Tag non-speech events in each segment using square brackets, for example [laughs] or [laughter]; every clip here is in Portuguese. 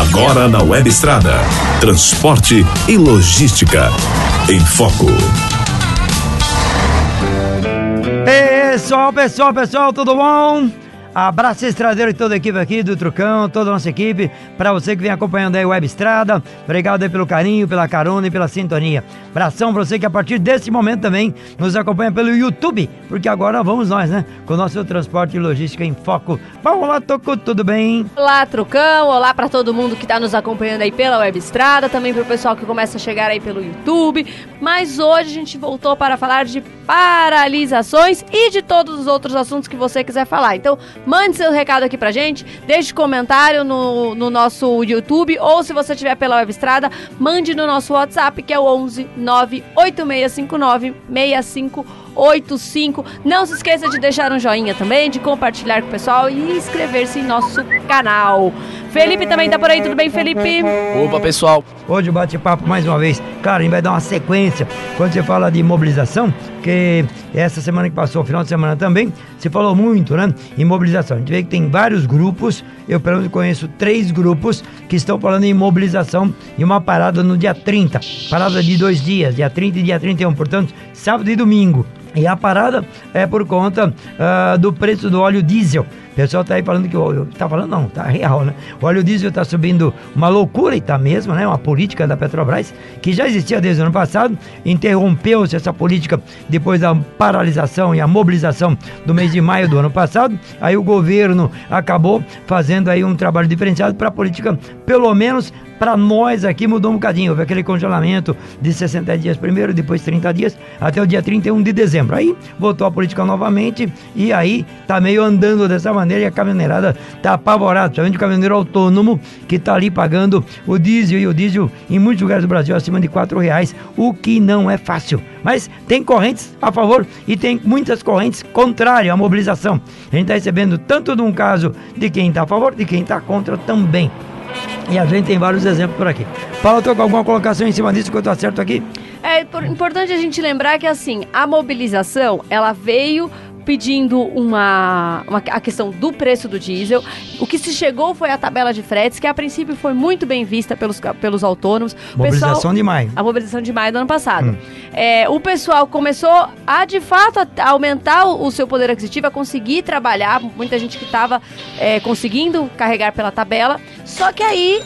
Agora na Web Estrada. Transporte e logística. Em Foco. Pessoal, pessoal, pessoal, tudo bom? Abraço estradeiro e toda a equipe aqui do Trucão, toda a nossa equipe. Para você que vem acompanhando aí Web Estrada, obrigado aí pelo carinho, pela carona e pela sintonia. Abração para você que a partir desse momento também nos acompanha pelo YouTube, porque agora vamos nós, né? Com o nosso transporte e logística em foco. Olá, Toco, tudo bem? Olá, Trucão. Olá para todo mundo que está nos acompanhando aí pela Web Estrada, também para o pessoal que começa a chegar aí pelo YouTube. Mas hoje a gente voltou para falar de paralisações e de todos os outros assuntos que você quiser falar. Então, Mande seu recado aqui pra gente, deixe comentário no, no nosso YouTube ou se você estiver pela web estrada, mande no nosso WhatsApp que é o 11 98659 6585. Não se esqueça de deixar um joinha também, de compartilhar com o pessoal e inscrever-se em nosso canal. Felipe também tá por aí, tudo bem, Felipe? Opa, pessoal. Hoje o bate-papo mais uma vez. Cara, a gente vai dar uma sequência quando você fala de mobilização, que essa semana que passou, final de semana também, se falou muito, né? Em mobilização. A gente vê que tem vários grupos, eu pelo menos conheço três grupos que estão falando em mobilização e uma parada no dia 30. Parada de dois dias, dia 30 e dia 31, portanto, sábado e domingo. E a parada é por conta uh, do preço do óleo diesel. O pessoal tá aí falando que o óleo. Tá falando não, tá real, né? O óleo diesel tá subindo uma loucura e tá mesmo, né? Uma política da Petrobras que já existia desde o ano passado. Interrompeu-se essa política depois da paralisação e a mobilização do mês de maio do ano passado. Aí o governo acabou fazendo aí um trabalho diferenciado para a política, pelo menos para nós aqui mudou um bocadinho. Houve aquele congelamento de 60 dias primeiro, depois 30 dias, até o dia 31 de dezembro. Aí voltou a política novamente e aí tá meio andando dessa maneira e a caminhoneirada tá apavorada, principalmente o caminhoneiro autônomo que tá ali pagando o diesel e o diesel em muitos lugares do Brasil acima de 4 reais, o que não é fácil. Mas tem correntes a favor e tem muitas correntes contrárias à mobilização. A gente está recebendo tanto de um caso de quem está a favor, de quem está contra também. E a gente tem vários exemplos por aqui. Paulo, tô com alguma colocação em cima disso que eu tô certo aqui? É importante a gente lembrar que assim, a mobilização, ela veio pedindo uma, uma, a questão do preço do diesel. O que se chegou foi a tabela de fretes, que a princípio foi muito bem vista pelos, pelos autônomos. Mobilização pessoal, de maio. A mobilização de maio do ano passado. Hum. É, o pessoal começou a, de fato, a aumentar o, seu poder aquisitivo, a conseguir trabalhar. Muita gente que estava é, conseguindo carregar pela tabela. Só que aí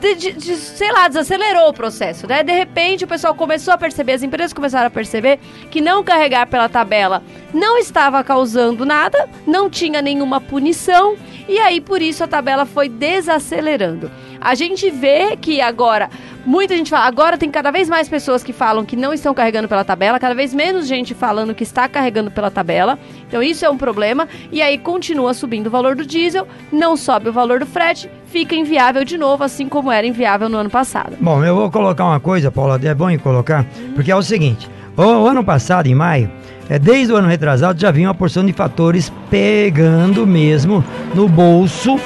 de, de, de, sei lá, desacelerou o processo, né? De repente o pessoal começou a perceber, as empresas começaram a perceber que não carregar pela tabela não estava causando nada, não tinha nenhuma punição, e aí por isso a tabela foi desacelerando. A gente vê que agora Muita gente fala, agora tem cada vez mais pessoas que falam que não estão carregando pela tabela, cada vez menos gente falando que está carregando pela tabela. Então isso é um problema. E aí continua subindo o valor do diesel, não sobe o valor do frete, fica inviável de novo, assim como era inviável no ano passado. Bom, eu vou colocar uma coisa, Paula, é bom colocar, porque é o seguinte: o, o ano passado, em maio, é, desde o ano retrasado já vinha uma porção de fatores pegando mesmo no bolso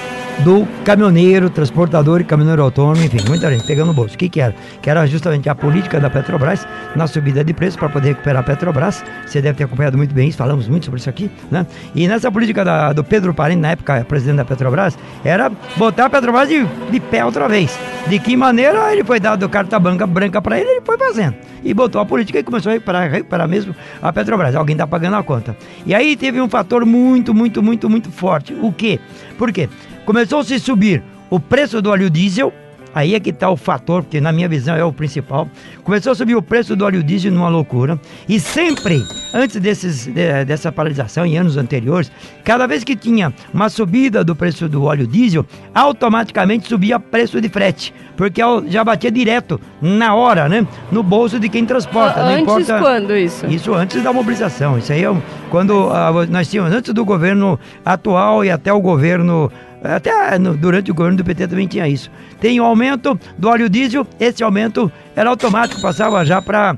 do caminhoneiro, transportador e caminhoneiro autônomo, enfim, muita gente pegando no bolso. O que, que era? Que era justamente a política da Petrobras na subida de preço para poder recuperar a Petrobras. Você deve ter acompanhado muito bem isso, falamos muito sobre isso aqui, né? E nessa política da, do Pedro Parente, na época presidente da Petrobras, era botar a Petrobras de, de pé outra vez. De que maneira ele foi dado carta branca, branca para ele, ele foi fazendo. E botou a política e começou a recuperar, recuperar mesmo a Petrobras. Alguém está pagando a conta. E aí teve um fator muito, muito, muito, muito forte. O quê? Por quê? Começou-se a subir o preço do óleo diesel, aí é que está o fator, porque na minha visão é o principal. Começou a subir o preço do óleo diesel numa loucura. E sempre, antes desses, de, dessa paralisação, em anos anteriores, cada vez que tinha uma subida do preço do óleo diesel, automaticamente subia o preço de frete. Porque já batia direto, na hora, né? No bolso de quem transporta. Antes não importa... quando isso? Isso antes da mobilização. Isso aí é quando uh, nós tínhamos, antes do governo atual e até o governo até no, durante o governo do PT também tinha isso. Tem o aumento do óleo diesel, esse aumento era automático, passava já para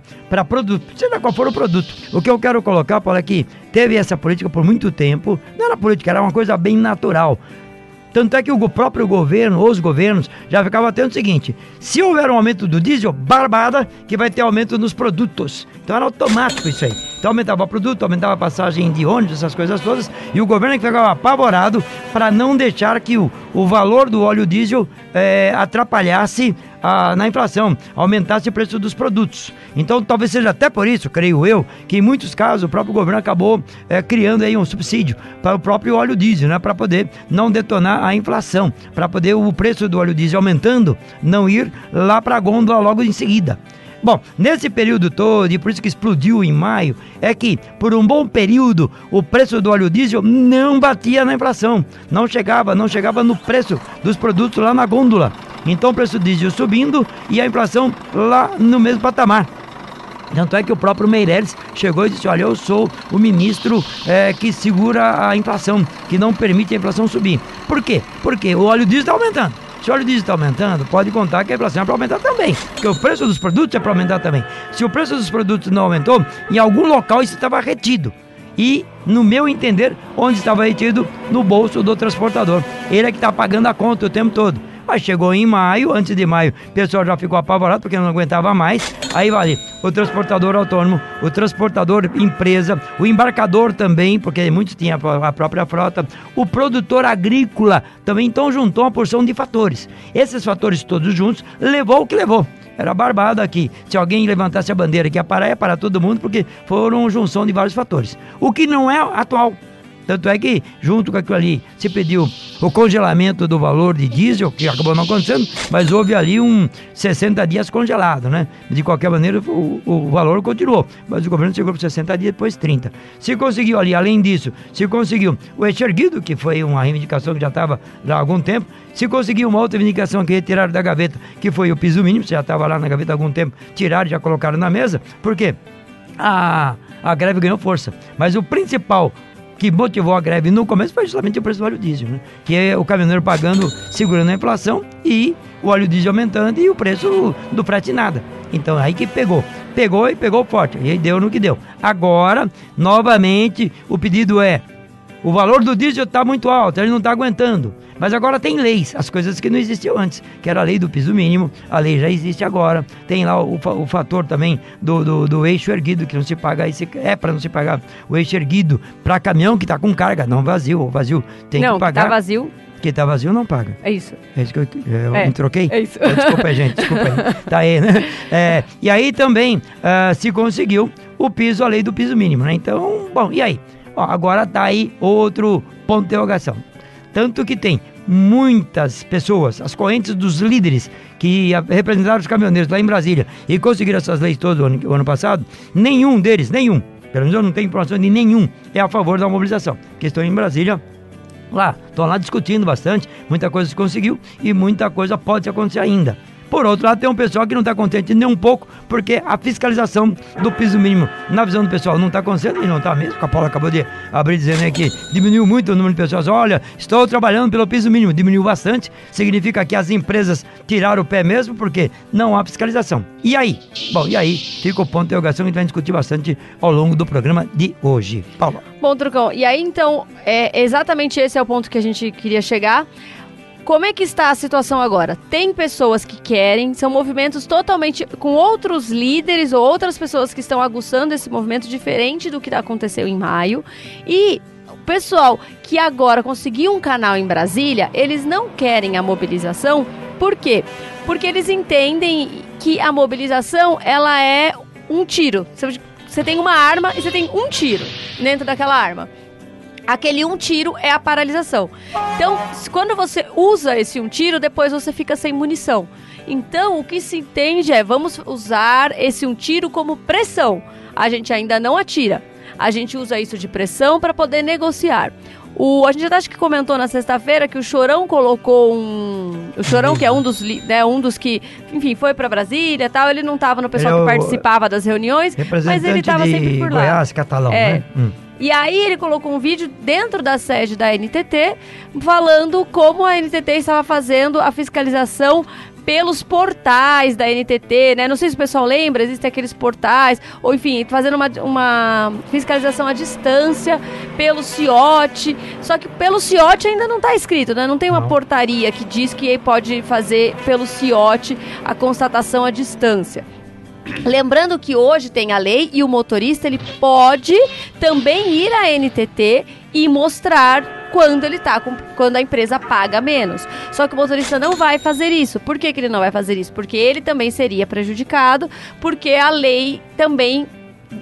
produto, seja qual for o produto. O que eu quero colocar, Paulo, é que teve essa política por muito tempo, não era política, era uma coisa bem natural. Tanto é que o próprio governo, os governos, já ficavam atento o seguinte: se houver um aumento do diesel, barbada, que vai ter aumento nos produtos. Então era automático isso aí. Então aumentava o produto, aumentava a passagem de ônibus, essas coisas todas, e o governo é que ficava apavorado para não deixar que o, o valor do óleo diesel é, atrapalhasse a, na inflação, aumentasse o preço dos produtos. Então talvez seja até por isso, creio eu, que em muitos casos o próprio governo acabou é, criando aí um subsídio para o próprio óleo diesel, né, para poder não detonar a inflação, para poder o preço do óleo diesel aumentando, não ir lá para a gôndola logo em seguida. Bom, nesse período todo, e por isso que explodiu em maio, é que por um bom período o preço do óleo diesel não batia na inflação, não chegava, não chegava no preço dos produtos lá na gôndola. Então o preço do diesel subindo e a inflação lá no mesmo patamar. Tanto é que o próprio Meirelles chegou e disse: Olha, eu sou o ministro é, que segura a inflação, que não permite a inflação subir. Por quê? Porque o óleo diesel está aumentando. Se o óleo diesel está aumentando, pode contar que a inflação é para aumentar também. Porque o preço dos produtos é para aumentar também. Se o preço dos produtos não aumentou, em algum local isso estava retido. E, no meu entender, onde estava retido? No bolso do transportador. Ele é que está pagando a conta o tempo todo. Chegou em maio, antes de maio, o pessoal já ficou apavorado porque não aguentava mais. Aí vale o transportador autônomo, o transportador empresa, o embarcador também, porque muitos tinham a própria frota, o produtor agrícola também. Então juntou uma porção de fatores. Esses fatores todos juntos levou o que levou. Era barbado aqui. Se alguém levantasse a bandeira que ia parar, ia parar todo mundo, porque foram junção de vários fatores. O que não é atual. Tanto é que, junto com aquilo ali, se pediu o congelamento do valor de diesel, que acabou não acontecendo, mas houve ali um 60 dias congelado, né? De qualquer maneira, o, o valor continuou, mas o governo chegou para 60 dias, depois 30. Se conseguiu ali, além disso, se conseguiu o exerguido, que foi uma reivindicação que já estava há algum tempo, se conseguiu uma outra reivindicação que retiraram da gaveta, que foi o piso mínimo, já estava lá na gaveta há algum tempo, tiraram e já colocaram na mesa, por quê? A, a greve ganhou força. Mas o principal que motivou a greve no começo foi justamente o preço do óleo diesel, né? Que é o caminhoneiro pagando, segurando a inflação e o óleo diesel aumentando e o preço do frete nada. Então aí que pegou. Pegou e pegou forte. E aí deu no que deu. Agora, novamente, o pedido é: o valor do diesel está muito alto, ele não está aguentando. Mas agora tem leis, as coisas que não existiam antes, que era a lei do piso mínimo, a lei já existe agora. Tem lá o, o fator também do, do, do, eixo erguido, que não se paga, esse, é para não se pagar o eixo erguido para caminhão que está com carga, não vazio, o vazio tem não, que pagar. Não, tá vazio. Que tá vazio não paga. É isso. É isso que eu, eu É, me troquei? é isso. Oh, desculpa aí, gente, desculpa aí. [laughs] Tá aí, né? É, e aí também ah, se conseguiu o piso, a lei do piso mínimo, né? Então, bom, e aí? Agora tá aí outro ponto de interrogação. Tanto que tem muitas pessoas, as correntes dos líderes que representaram os caminhoneiros lá em Brasília e conseguiram essas leis todas o ano, o ano passado, nenhum deles, nenhum, pelo menos eu não tenho informação de nenhum, é a favor da mobilização. Que estão em Brasília lá, estão lá discutindo bastante, muita coisa se conseguiu e muita coisa pode acontecer ainda. Por outro lado, tem um pessoal que não está contente nem um pouco, porque a fiscalização do piso mínimo, na visão do pessoal, não está acontecendo e não está mesmo. A Paula acabou de abrir dizendo que diminuiu muito o número de pessoas. Olha, estou trabalhando pelo piso mínimo, diminuiu bastante. Significa que as empresas tiraram o pé mesmo, porque não há fiscalização. E aí? Bom, e aí fica o ponto de interrogação que a gente vai discutir bastante ao longo do programa de hoje. Paula. Bom, Trucão, e aí então, é exatamente esse é o ponto que a gente queria chegar. Como é que está a situação agora? Tem pessoas que querem, são movimentos totalmente com outros líderes ou outras pessoas que estão aguçando esse movimento diferente do que aconteceu em maio. E o pessoal que agora conseguiu um canal em Brasília, eles não querem a mobilização. Por quê? Porque eles entendem que a mobilização ela é um tiro. Você- Você tem uma arma e você tem um tiro dentro daquela arma. Aquele um tiro é a paralisação. Então, quando você usa esse um tiro, depois você fica sem munição. Então, o que se entende é vamos usar esse um tiro como pressão. A gente ainda não atira. A gente usa isso de pressão para poder negociar. O, a gente até acho que comentou na sexta-feira que o Chorão colocou um. O Chorão, que é um dos, né, um dos que, enfim, foi para Brasília e tal, ele não estava no pessoal Ele é que participava das reuniões, mas ele estava sempre por lá. Goiás, catalão, É. né? Hum. E aí ele colocou um vídeo dentro da sede da NTT falando como a NTT estava fazendo a fiscalização pelos portais da NTT, né? Não sei se o pessoal lembra, existem aqueles portais, ou enfim, fazendo uma, uma fiscalização à distância pelo CIOT. Só que pelo CIOT ainda não está escrito, né? Não tem uma portaria que diz que pode fazer pelo CIOT a constatação à distância. Lembrando que hoje tem a lei e o motorista ele pode também ir à NTT e mostrar quando ele tá com, quando a empresa paga menos. Só que o motorista não vai fazer isso. Por que, que ele não vai fazer isso? Porque ele também seria prejudicado, porque a lei também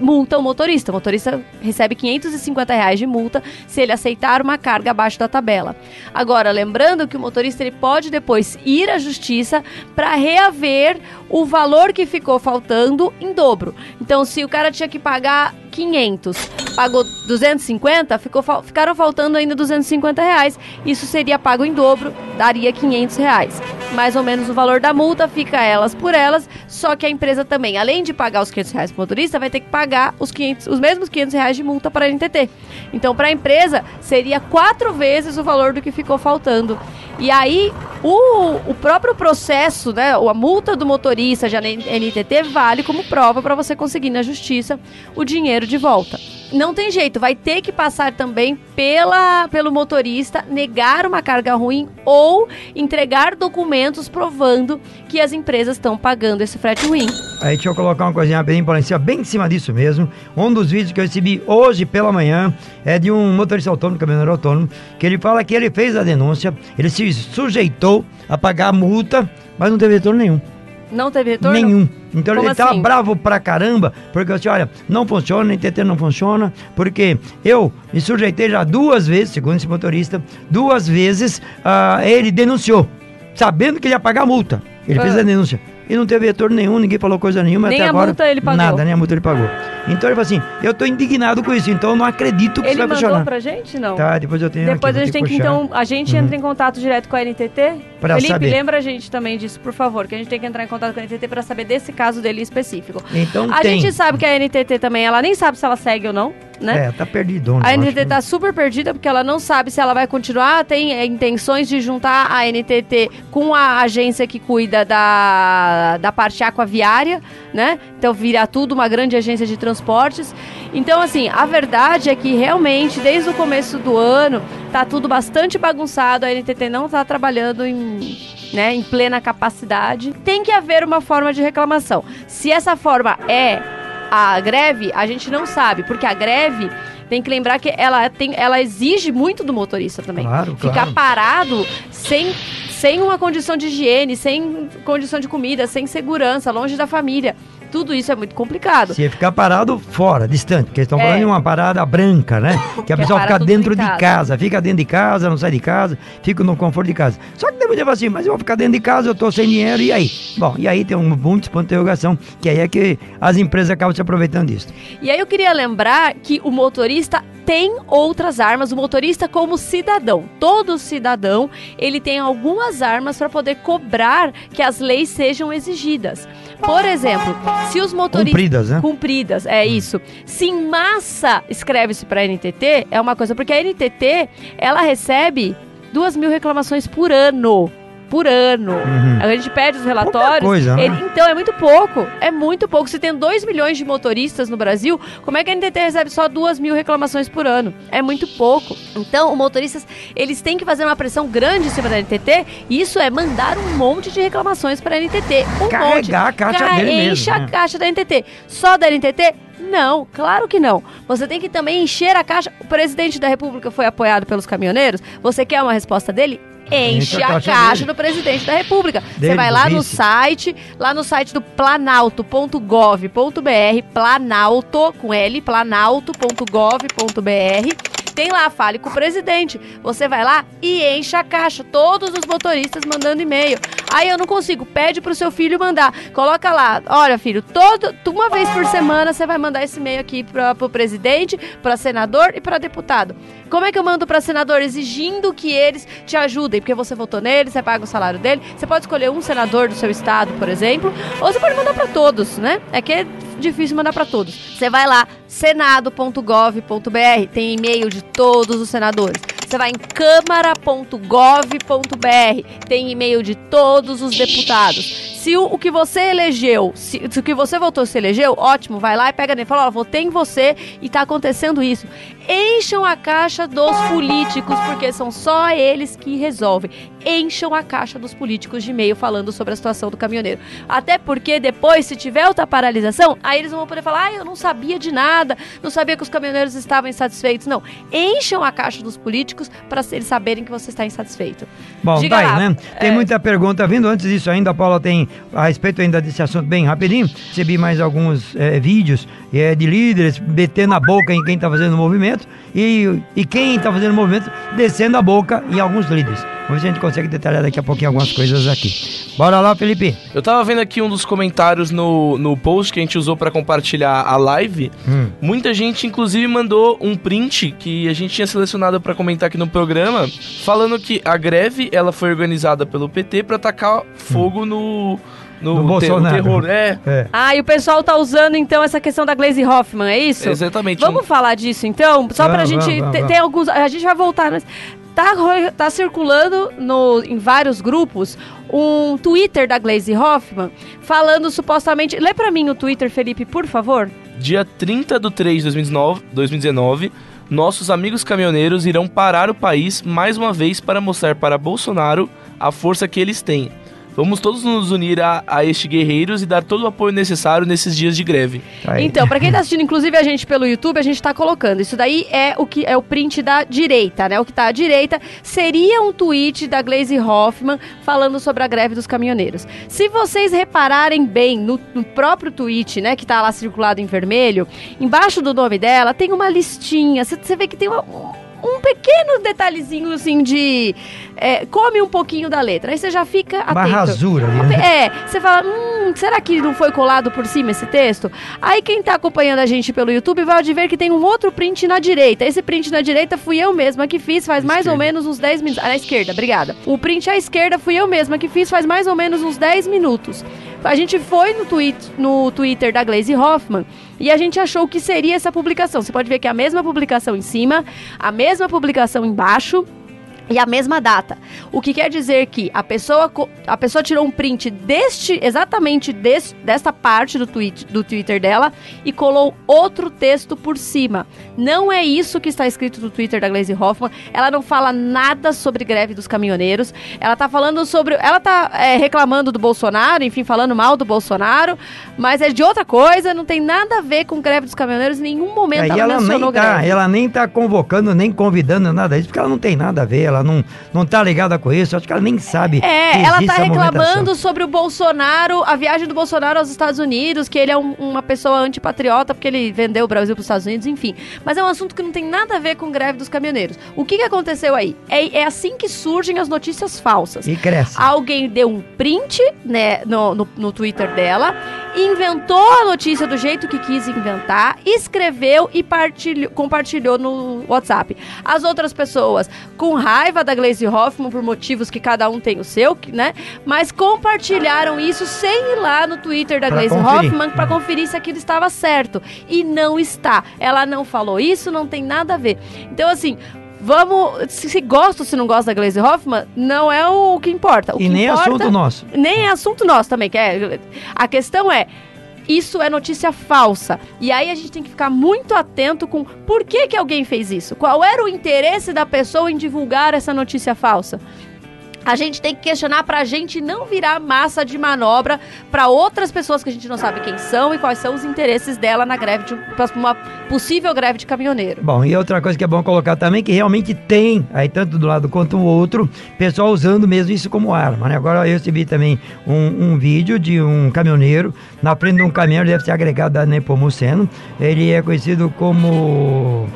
multa o motorista. O motorista recebe 550 reais de multa se ele aceitar uma carga abaixo da tabela. Agora, lembrando que o motorista ele pode depois ir à justiça para reaver o valor que ficou faltando em dobro. Então, se o cara tinha que pagar 500, pagou 250, ficou, ficaram faltando ainda 250 reais. Isso seria pago em dobro, daria 500 reais. Mais ou menos o valor da multa, fica elas por elas, só que a empresa também, além de pagar os 500 reais para o motorista, vai ter que pagar os, 500, os mesmos 500 reais de multa para a NTT. Então, para a empresa, seria quatro vezes o valor do que ficou faltando. E aí, o, o próprio processo, né, a multa do motorista de NTT vale como prova para você conseguir na justiça o dinheiro de volta não tem jeito, vai ter que passar também pela, pelo motorista negar uma carga ruim ou entregar documentos provando que as empresas estão pagando esse frete ruim. Aí deixa eu colocar uma coisinha bem cima, bem em cima disso mesmo. Um dos vídeos que eu recebi hoje pela manhã é de um motorista autônomo, caminhoneiro autônomo, que ele fala que ele fez a denúncia, ele se sujeitou a pagar a multa, mas não teve retorno nenhum. Não teve retorno? Nenhum. Então Como ele assim? tava bravo pra caramba, porque eu disse, olha, não funciona, NTT não funciona, porque eu me sujeitei já duas vezes, segundo esse motorista, duas vezes uh, ele denunciou, sabendo que ele ia pagar a multa. Ele ah. fez a denúncia e não teve retorno nenhum, ninguém falou coisa nenhuma nem até agora. A multa ele pagou. Nada, nem a multa ele pagou. Então ele falou assim: eu tô indignado com isso, então eu não acredito que ele isso vai funcionar. Ele mandou pra gente, não? Tá, depois eu tenho Depois aqui, a gente tem que, puxar. então, a gente uhum. entra em contato direto com a NTT. Pra Felipe, saber. lembra a gente também disso, por favor, que a gente tem que entrar em contato com a NTT para saber desse caso dele específico. Então A tem. gente sabe que a NTT também, ela nem sabe se ela segue ou não né? É, tá perdidona. A NTT tá super perdida porque ela não sabe se ela vai continuar, tem é, intenções de juntar a NTT com a agência que cuida da, da parte aquaviária, né? Então virar tudo uma grande agência de transportes. Então, assim, a verdade é que realmente, desde o começo do ano, tá tudo bastante bagunçado, a NTT não tá trabalhando em né, em plena capacidade, tem que haver uma forma de reclamação. Se essa forma é a greve, a gente não sabe, porque a greve tem que lembrar que ela, tem, ela exige muito do motorista também. Claro, Ficar claro. parado sem, sem uma condição de higiene, sem condição de comida, sem segurança, longe da família tudo isso é muito complicado. Se ficar parado fora, distante, porque estão é. falando de uma parada branca, né? [laughs] Que a pessoa fica dentro de casa. casa. fica dentro de casa, não sai de casa, fica no conforto de casa. Só que depois eu assim, mas eu vou ficar dentro de casa, eu tô sem dinheiro, e aí? Bom, e aí tem um monte de ponto de interrogação, que aí é que as empresas acabam se aproveitando disso. E aí eu queria lembrar que o motorista tem outras armas, o motorista como cidadão. Todo cidadão, ele tem algumas armas para poder cobrar que as leis sejam exigidas. Por exemplo, se os motoristas. Cumpridas, né? Cumpridas, é isso. Se em massa escreve-se para a NTT, é uma coisa, porque a NTT, ela recebe duas mil reclamações por ano por ano. Uhum. A gente pede os relatórios. Coisa, né? ele, então, é muito pouco. É muito pouco. Se tem 2 milhões de motoristas no Brasil, como é que a NTT recebe só 2 mil reclamações por ano? É muito pouco. Então, os motoristas, eles têm que fazer uma pressão grande em cima da NTT. E isso é mandar um monte de reclamações para a NTT. Um Carregar monte. a caixa Car dele Enche mesmo, a né? caixa da NTT. Só da NTT? Não, claro que não. Você tem que também encher a caixa. O presidente da República foi apoiado pelos caminhoneiros. Você quer uma resposta dele? Enche a caixa, do presidente da República. Você vai lá no site, lá no site do planalto.gov.br, planalto com L, planalto.gov.br tem lá, fale com o presidente. Você vai lá e enche a caixa. Todos os motoristas mandando e-mail. Aí eu não consigo. Pede pro seu filho mandar. Coloca lá. Olha, filho, todo, uma vez por semana você vai mandar esse e-mail aqui pra, pro presidente, para senador e para deputado. Como é que eu mando para senador? Exigindo que eles te ajudem, porque você votou nele, você paga o salário dele. Você pode escolher um senador do seu estado, por exemplo, ou você pode mandar para todos, né? É que é difícil mandar para todos. Você vai lá, senado.gov.br, tem e-mail de todos os senadores. Você vai em câmara.gov.br, tem e-mail de todos os deputados Se o, o que você elegeu, se, se o que você votou se elegeu, ótimo, vai lá e pega nele fala, ó, votei em você e tá acontecendo isso. Encham a caixa dos políticos, porque são só eles que resolvem. Encham a caixa dos políticos de e-mail falando sobre a situação do caminhoneiro. Até porque depois, se tiver outra paralisação, aí eles vão poder falar, ah, eu não sabia de nada, não sabia que os caminhoneiros estavam insatisfeitos. Não, encham a caixa dos políticos para eles saberem que você está insatisfeito. Bom, Diga tá aí, lá. né? Tem É. muita pergunta vindo. Antes disso, ainda, a Paula tem a respeito ainda desse assunto bem rapidinho. Recebi mais alguns eh, vídeos eh, de líderes metendo a boca em quem está fazendo o movimento e, e quem está fazendo o movimento descendo a boca em alguns líderes. Vamos ver se a gente consegue detalhar daqui a pouquinho algumas coisas aqui. Bora lá, Felipe. Eu tava vendo aqui um dos comentários no, no post que a gente usou pra compartilhar a live. Hum. Muita gente, inclusive, mandou um print que a gente tinha selecionado pra comentar aqui no programa, falando que a greve ela foi organizada pelo PT pra tacar fogo no, no, No te- Bolsonaro. terror. É, É. Ah, e o pessoal tá usando então essa questão da Glaze Hoffman, é isso? exatamente. Vamos falar disso então? Só pra Vamos, gente. vamos, vamos, ter- vamos. Tem alguns. A gente vai voltar. Mas tá, tá circulando no, em vários grupos um Twitter da Glaze Hoffman falando supostamente. Lê pra mim o Twitter, Felipe, por favor. Dia 30 de 3 de 2019, 2019, nossos amigos caminhoneiros irão parar o país mais uma vez para mostrar para Bolsonaro a força que eles têm. Vamos todos nos unir a, a estes guerreiros e dar todo o apoio necessário nesses dias de greve. Aí. Então, pra quem tá assistindo, inclusive a gente pelo YouTube, a gente tá colocando. Isso daí é o que é o print da direita, né? O que tá à direita seria um tweet da Glaze Hoffman falando sobre a greve dos caminhoneiros. Se vocês repararem bem no, no próprio tweet, né, que tá lá circulado em vermelho, embaixo do nome dela tem uma listinha. Você você vê que tem uma- um pequeno detalhezinho assim de é, come um pouquinho da letra. Aí você já fica Uma atento. rasura ali, né? É, você fala, hum, será que não foi colado por cima esse texto? Aí quem tá acompanhando a gente pelo YouTube vai ver que tem um outro print na direita. Esse print na direita fui eu mesma que fiz faz mais ou menos uns 10 minutos. Ah, na esquerda, obrigada. O print à esquerda fui eu mesma que fiz faz mais ou menos uns 10 minutos. A gente foi no, tweet, no Twitter da Glaze Hoffman e a gente achou que seria essa publicação. Você pode ver que é a mesma publicação em cima, a mesma publicação embaixo e a mesma data. O que quer dizer que a pessoa, a pessoa tirou um print deste, exatamente deste, desta parte do, tweet, do Twitter dela e colou outro texto por cima. Não é isso que está escrito no Twitter da Glaze Hoffman. Ela não fala nada sobre greve dos caminhoneiros. Ela tá falando sobre. Ela tá é, reclamando do Bolsonaro, enfim, falando mal do Bolsonaro, mas é de outra coisa, não tem nada a ver com greve dos caminhoneiros. Em nenhum momento Aí ela, ela nem mencionou tá, greve. ela nem tá convocando, nem convidando nada disso, porque ela não tem nada a ver, ela não, não tá ligada com isso, acho que ela nem sabe. É, ela tá reclamando sobre o Bolsonaro, a viagem do Bolsonaro aos Estados Unidos, que ele é um- uma pessoa antipatriota porque ele vendeu o Brasil para os Estados Unidos, enfim. Mas é um assunto que não tem nada a ver com greve dos caminhoneiros. O que, que aconteceu aí? É, é assim que surgem as notícias falsas. E cresce. Alguém deu um print né, no, no, no Twitter dela, inventou a notícia do jeito que quis inventar, escreveu e partilhou- compartilhou no WhatsApp. As outras pessoas, com raiva da Glaze Hoffman, por motivos que cada um tem o seu, né? Mas compartilharam isso sem ir lá no Twitter da Pra Glaze conferir. Hoffman para conferir se aquilo estava certo. E não está. Ela não falou isso, não tem nada a ver. Então, assim. Vamos. Se, se gosta ou se não gosta da Glaze Hoffman, não é o que importa. O E que nem importa- assunto nosso. nem é assunto nosso também, que é. A questão é. Isso é notícia falsa. E aí a gente tem que ficar muito atento com por que, que alguém fez isso. Qual era o interesse da pessoa em divulgar essa notícia falsa? A gente tem que questionar pra gente não virar massa de manobra pra outras pessoas que a gente não sabe quem são e quais são os interesses dela na greve de um- uma possível greve de caminhoneiro. Bom, e outra coisa que é bom colocar também, que realmente tem, aí tanto do lado quanto o outro, pessoal usando mesmo isso como arma, né? Agora eu recebi também um, um vídeo de um caminhoneiro na frente de um caminhão, deve ser agregado da Nepomuceno, ele é conhecido como...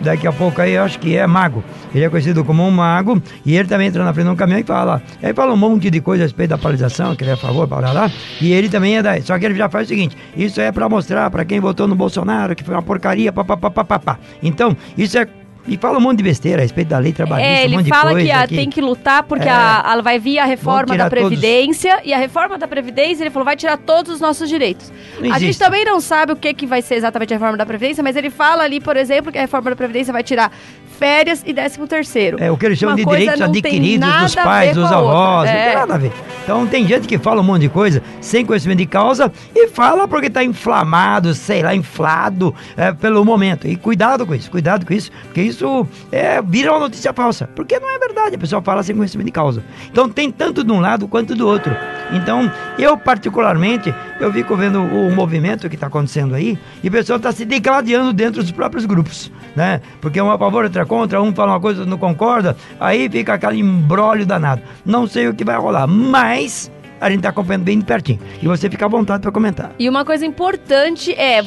Daqui a pouco aí eu acho que é mago. Ele é conhecido como um mago e ele também entra na frente de um caminhão e fala. Aí fala um monte de coisa a respeito da paralisação, que ele é a favor, para lá. E ele também é da. Só que ele já faz o seguinte: isso é para mostrar para quem votou no Bolsonaro que foi uma porcaria, papapá. Então, isso é. E fala um monte de besteira a respeito da lei trabalhista, É, um ele monte fala de coisa. que, a- tem que lutar porque É. a, a- vai vir a reforma da Previdência e a reforma da Previdência, ele falou, vai tirar todos os nossos direitos. Não a gente existe. também não sabe o que, que vai ser exatamente a reforma da Previdência, mas ele fala ali, por exemplo, que a reforma da Previdência vai tirar férias e décimo terceiro. É o que eles chamam Uma de direitos não adquiridos dos pais, dos outra. avós, não É. tem nada a ver. Então tem gente que fala um monte de coisa sem conhecimento de causa e fala porque tá inflamado, sei lá, inflado é, pelo momento. E cuidado com isso, cuidado com isso, porque isso é, vira uma notícia falsa. Porque não é verdade, a pessoa fala sem conhecimento de causa. Então tem tanto de um lado quanto do outro. Então, eu particularmente, eu fico vendo o movimento que está acontecendo aí e o pessoal está se degladiando dentro dos próprios grupos, né? Porque é a favor, outro contra, um fala uma coisa, não concorda, aí fica aquele embrólio danado. Não sei o que vai rolar, mas a gente está acompanhando bem de pertinho. E você fica à vontade para comentar. E uma coisa importante é,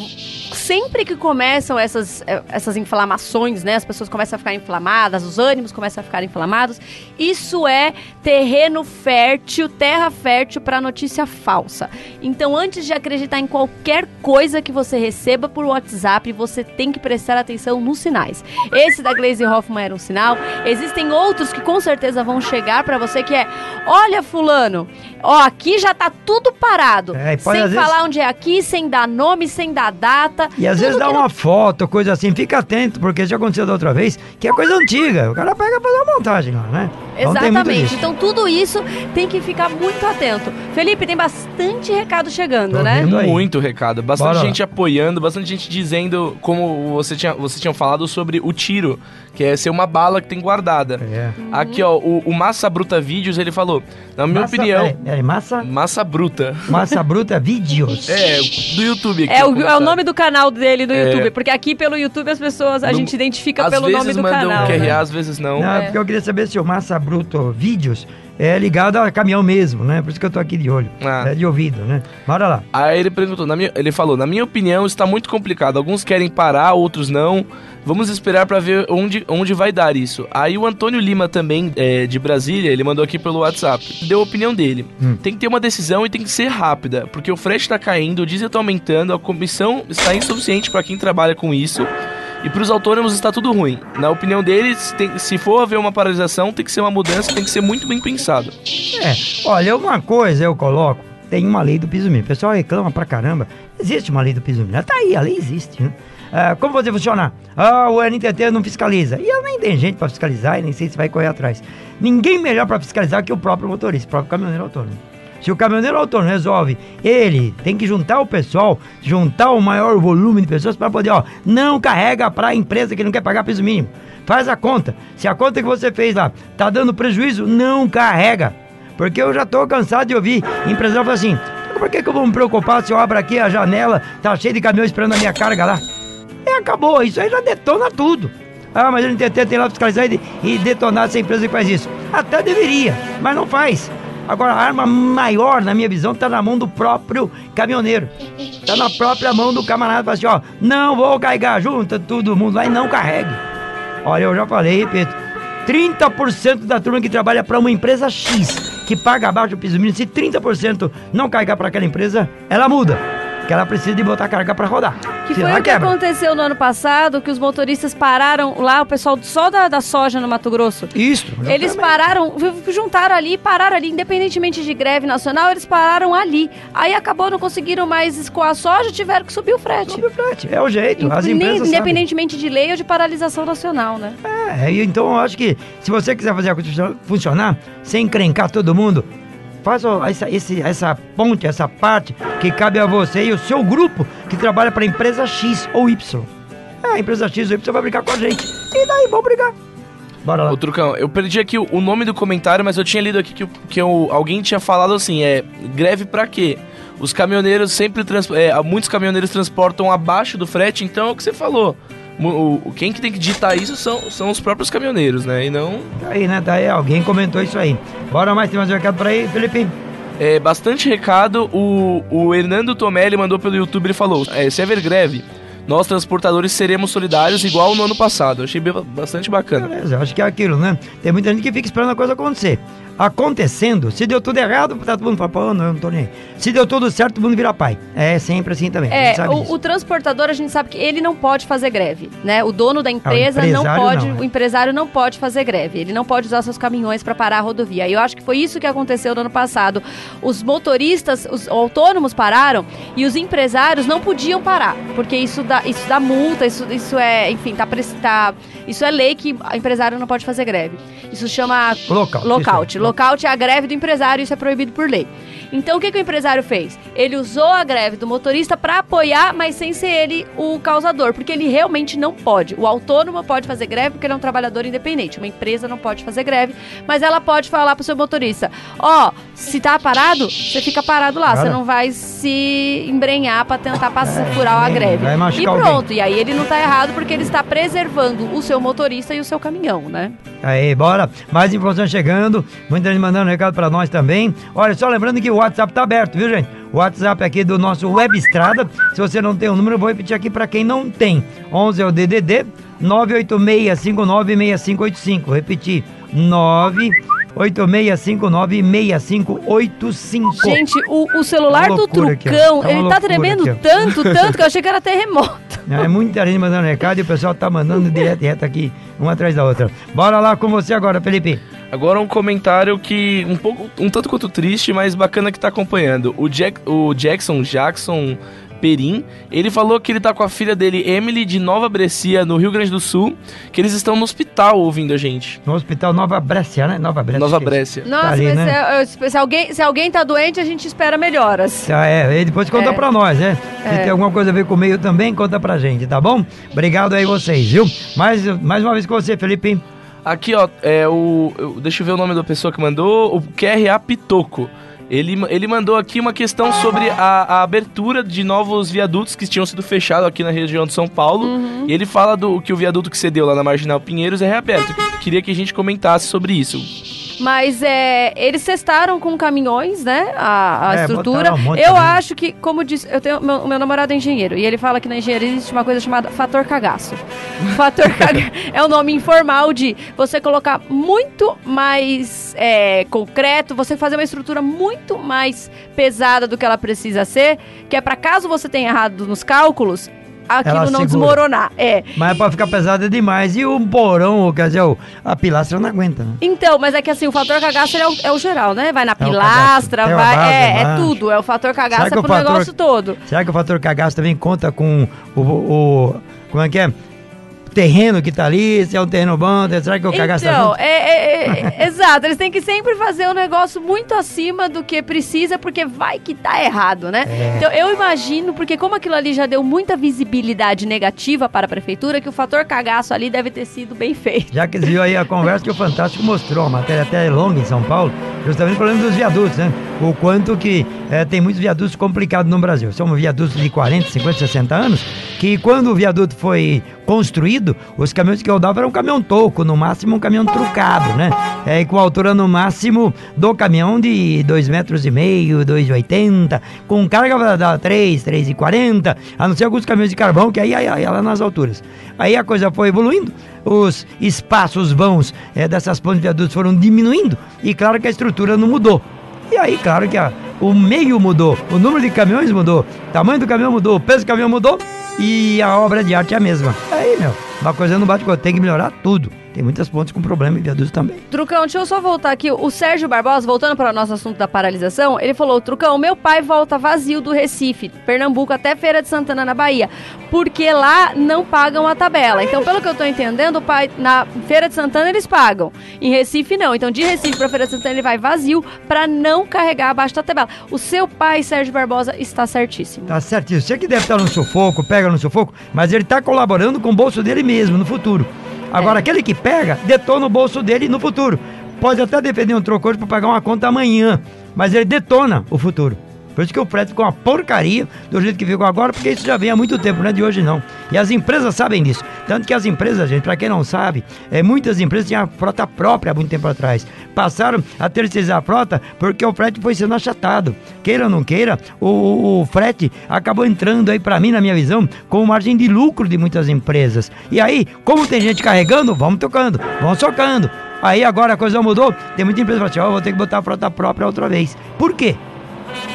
sempre que começam essas, eh, essas inflamações, né? As pessoas começam a ficar inflamadas, os ânimos começam a ficar inflamados. Isso é terreno fértil, terra fértil para notícia falsa. Então, antes de acreditar em qualquer coisa que você receba por WhatsApp, você tem que prestar atenção nos sinais. Esse da Glaze Hoffman era um sinal. Existem outros que com certeza vão chegar para você que é, olha fulano, ó, aqui já tá tudo parado. É, pode, sem às vezes- falar onde é aqui, sem dar nome, sem dar data. E às vezes dá que não- uma foto, coisa assim, fica atento, porque já aconteceu da outra vez, que é coisa antiga. O cara pega pra fazer uma montagem lá, né? Então Exatamente. Então tudo isso tem que ficar muito atento. Felipe, tem bastante recado chegando, Tô né? Muito recado. Bastante Bora gente apoiando, bastante gente dizendo, como você tinha, você tinha falado sobre o tiro, que é ser uma bala que tem guardada. É. Aqui, ó, o, o Massa Bruta Vídeos, ele falou, na minha Massa- opinião, peraí, peraí, massa, Massa Bruta. massa bruta vídeos. É, do YouTube aqui. É o, é o nome do canal dele do É. YouTube, porque aqui pelo YouTube as pessoas, a No- gente identifica Às pelo vezes nome do mandam canal. QRA, né? às vezes não. Não, é É. porque eu queria saber se o Massa Bruto Vídeos é ligado a caminhão mesmo, né? Por isso que eu tô aqui de olho. Ah. É de ouvido, né? Bora lá. Aí ele perguntou, minha- ele falou, na minha opinião está muito complicado. Alguns querem parar, outros não. Vamos esperar para ver onde, onde vai dar isso. Aí o Antônio Lima também, é, de Brasília, ele mandou aqui pelo WhatsApp. Deu a opinião dele. Hum. Tem que ter uma decisão e tem que ser rápida, porque o frete está caindo, o diesel está aumentando, a comissão está insuficiente para quem trabalha com isso. E para os autônomos está tudo ruim. Na opinião deles, tem- se for haver uma paralisação, tem que ser uma mudança, tem que ser muito bem pensado. É, olha, uma coisa eu coloco, tem uma lei do piso mínimo. O pessoal reclama pra caramba. Existe uma lei do piso mínimo. Tá aí, a lei existe, né? Ah, como você funciona? Ah, o NTT não fiscaliza. E eu nem tenho gente pra fiscalizar e nem sei se vai correr atrás. Ninguém melhor pra fiscalizar que o próprio motorista, o próprio caminhoneiro autônomo. Se o caminhoneiro autônomo resolve, ele tem que juntar o pessoal, juntar o maior volume de pessoas para poder, ó, não carrega para a empresa que não quer pagar piso mínimo. Faz a conta. Se a conta que você fez lá tá dando prejuízo, não carrega. Porque eu já tô cansado de ouvir empresário falar assim: por que, que eu vou me preocupar se eu abro aqui a janela, tá cheio de caminhão esperando a minha carga lá? E acabou, isso aí já detona tudo. Ah, mas ele tem, tem lá fiscalizar e detonar essa empresa que faz isso. Até deveria, mas não faz. Agora, a arma maior, na minha visão, tá na mão do próprio caminhoneiro. Tá na própria mão do camarada. Fala assim, ó, não vou carregar, junta todo mundo lá e não carregue. Olha, eu já falei, repito. 30% da turma que trabalha para uma empresa X, que paga abaixo do piso mínimo, se 30% não carregar para aquela empresa, ela muda. Que ela precisa de botar carga para rodar. Que foi o que quebra. aconteceu no ano passado, que os motoristas pararam lá, o pessoal só da, da soja no Mato Grosso. Isso. Eles exatamente. pararam, v- juntaram ali, pararam ali, independentemente de greve nacional, eles pararam ali. Aí acabou, não conseguiram mais escoar a soja, tiveram que subir o frete. Sobe o frete, É o jeito. As empresas sabem. independentemente de lei ou de paralisação nacional, né? É, e então eu acho que se você quiser fazer a coisa funcio- funcionar, sem encrencar todo mundo, faça essa, esse- essa ponte, essa parte que cabe a você e o seu grupo que trabalha para a empresa X ou Y. É, a empresa X ou Y vai brigar com a gente. E daí, vamos brigar. Bora lá. Ô, Trucão, eu perdi aqui o, nome do comentário, mas eu tinha lido aqui que, que o- alguém tinha falado assim, é, greve pra quê? Os caminhoneiros sempre, trans, é, muitos caminhoneiros transportam abaixo do frete, então é o que você falou. O- quem que tem que ditar isso são, são os próprios caminhoneiros, né? E não... Tá aí, né? Tá aí, alguém comentou isso aí. Bora mais, tem mais um recado por aí, Felipe? É, bastante recado, o, o Hernando Tomé, ele mandou pelo YouTube, ele falou, é, se haver greve, nós transportadores seremos solidários igual no ano passado. Eu achei bastante bacana. Beleza, acho que é aquilo, né? Tem muita gente que fica esperando a coisa acontecer. Acontecendo, se deu tudo errado, tá todo mundo fala, pô, não, eu não tô nem aí. Se deu tudo certo, todo mundo vira pai. É sempre assim também. É, o, o transportador a gente sabe que ele não pode fazer greve, né? O dono da empresa não pode, não, né? o empresário não pode fazer greve. Ele não pode usar seus caminhões para parar a rodovia. E eu acho que foi isso que aconteceu no ano passado. Os motoristas, os autônomos pararam e os empresários não podiam parar, porque isso dá, isso dá multa, isso, isso é, enfim, tá, tá Isso é lei que a empresário não pode fazer greve. Isso chama Lockout, lockout. Lockout é a greve do empresário, isso é proibido por lei. Então o que, que o empresário fez? Ele usou a greve do motorista para apoiar, mas sem ser ele o causador, porque ele realmente não pode. O autônomo pode fazer greve porque ele é um trabalhador independente. Uma empresa não pode fazer greve, mas ela pode falar pro seu motorista: ó, se tá parado, você fica parado lá, Para. você não vai se embrenhar para tentar passar, furar a greve. E pronto, e aí ele não tá errado porque ele está preservando o seu motorista e o seu caminhão, né? Aí, bora. Mais informações chegando. Muita gente mandando recado pra nós também. Olha, só lembrando que o WhatsApp tá aberto, viu, gente? O WhatsApp aqui do nosso Web Estrada. Se você não tem o número, eu vou repetir aqui pra quem não tem. 11 é o DDD 986596585. Repetir. 986596585. Gente, o, o celular uma do. Trucão, uma ele tá tremendo aqui, tanto, tanto, que eu achei que era [laughs] terremoto. É muita gente mandando recado e o pessoal tá mandando direto e reto aqui, uma atrás da outra. Bora lá com você agora, Felipe. Agora um comentário que um pouco, um tanto quanto triste, mas bacana que tá acompanhando. O, Jack, o Jackson, Jackson Perim, ele falou que ele tá com a filha dele, Emily, de Nova Brescia, no Rio Grande do Sul, que eles estão no hospital ouvindo a gente. No Hospital Nova Brécia, né? Nova Brécia. Nova. Brécia. Nossa, ali, mas né? se, se alguém, se alguém tá doente, a gente espera melhoras. Ah, é, e depois conta É. pra nós, né? Se É. tem alguma coisa a ver com o meio também, conta pra gente, tá bom? Obrigado aí vocês, viu? Mais, mais uma vez com você, Felipe. Aqui, ó, é o. eu- deixa eu ver o nome da pessoa que mandou. O QRA Pitoco. Ele, ele mandou aqui uma questão sobre a, a abertura de novos viadutos que tinham sido fechados aqui na região de São Paulo. Uhum. E ele fala do que o viaduto que cedeu lá na Marginal Pinheiros é reaberto. Queria que a gente comentasse sobre isso. Mas é, eles testaram com caminhões, né? A, a É, estrutura. um monte eu acho que, como disse, eu tenho meu, meu namorado é engenheiro e ele fala que na engenharia existe uma coisa chamada fator cagaço. [laughs] Fator cagaço é um nome informal de você colocar muito mais é, concreto, você fazer uma estrutura muito mais pesada do que ela precisa ser, que é para caso você tenha errado nos cálculos, aquilo não segura. desmoronar. É. Mas é pra ficar pesada demais. E o porão, quer dizer, o- a pilastra não aguenta, né? Então, mas é que assim, o fator cagaço é, o, é o geral, né? Vai na É o pilastra, vai. base é, é tudo. É o fator cagaço é o pro fator- negócio todo. Será que o fator cagaço também conta com o, o- como é que é? Terreno que tá ali, se é um terreno bom, será que cagaço tá Então, junto? é, é- é- exato. Eles têm que sempre fazer um negócio muito acima do que precisa, porque vai que tá errado, né? É. Então, eu imagino, porque como aquilo ali já deu muita visibilidade negativa para a prefeitura, que o fator cagaço ali deve ter sido bem feito. Já que viu aí a conversa que o Fantástico mostrou, a matéria até longa em São Paulo, justamente o problema dos viadutos, né? O quanto que eh, tem muitos viadutos complicados no Brasil. São viadutos de 40, 50, 60 anos, que quando o viaduto foi construído, os caminhões que rodavam eram um caminhão toco, no máximo um caminhão trucado, né? É, com altura no máximo do caminhão de 2 metros e meio, 2,80, com carga dar 3, 3,40, a não ser alguns caminhões de carvão, que aí aí, aí, lá nas alturas. Aí a coisa foi evoluindo, os espaços vãos eh, dessas pontes de viadutos foram diminuindo, e claro que a estrutura não mudou. E aí, claro que a- o meio mudou, o número de caminhões mudou, o tamanho do caminhão mudou, o peso do caminhão mudou e a obra de arte é a mesma. Aí, meu, uma coisa não bate com tem que melhorar tudo. Tem muitas pontes com problema e viadutos também. Trucão, deixa eu só voltar aqui. O Sérgio Barbosa, voltando para o nosso assunto da paralisação, ele falou: Trucão, meu pai volta vazio do Recife, Pernambuco, até Feira de Santana, na Bahia, porque lá não pagam a tabela. Então, pelo que eu tô entendendo, pai, na Feira de Santana eles pagam, em Recife não. Então, de Recife para Feira de Santana ele vai vazio para não carregar abaixo da tabela. O seu pai, Sérgio Barbosa, está certíssimo. Tá certinho. Você que deve estar no sufoco, pega no sufoco, mas ele tá colaborando com o bolso dele mesmo no futuro. Agora, É. aquele que pega, detona o bolso dele no futuro. Pode até defender um troco hoje para pagar uma conta amanhã, mas ele detona o futuro. Por isso que o frete ficou uma porcaria do jeito que ficou agora, porque isso já vem há muito tempo, não é de hoje não. E as empresas sabem disso. Tanto que as empresas, gente, para quem não sabe, é, muitas empresas tinham a frota própria há muito tempo atrás. Passaram a terceirizar a frota porque o frete foi sendo achatado. Queira ou não queira, o, o- frete acabou entrando aí, para mim, na minha visão, com margem de lucro de muitas empresas. E aí, como tem gente carregando, vamos tocando, vamos socando. Aí agora a coisa mudou, tem muita empresa que fala assim, ó, vou ter que botar a frota própria outra vez. Por quê?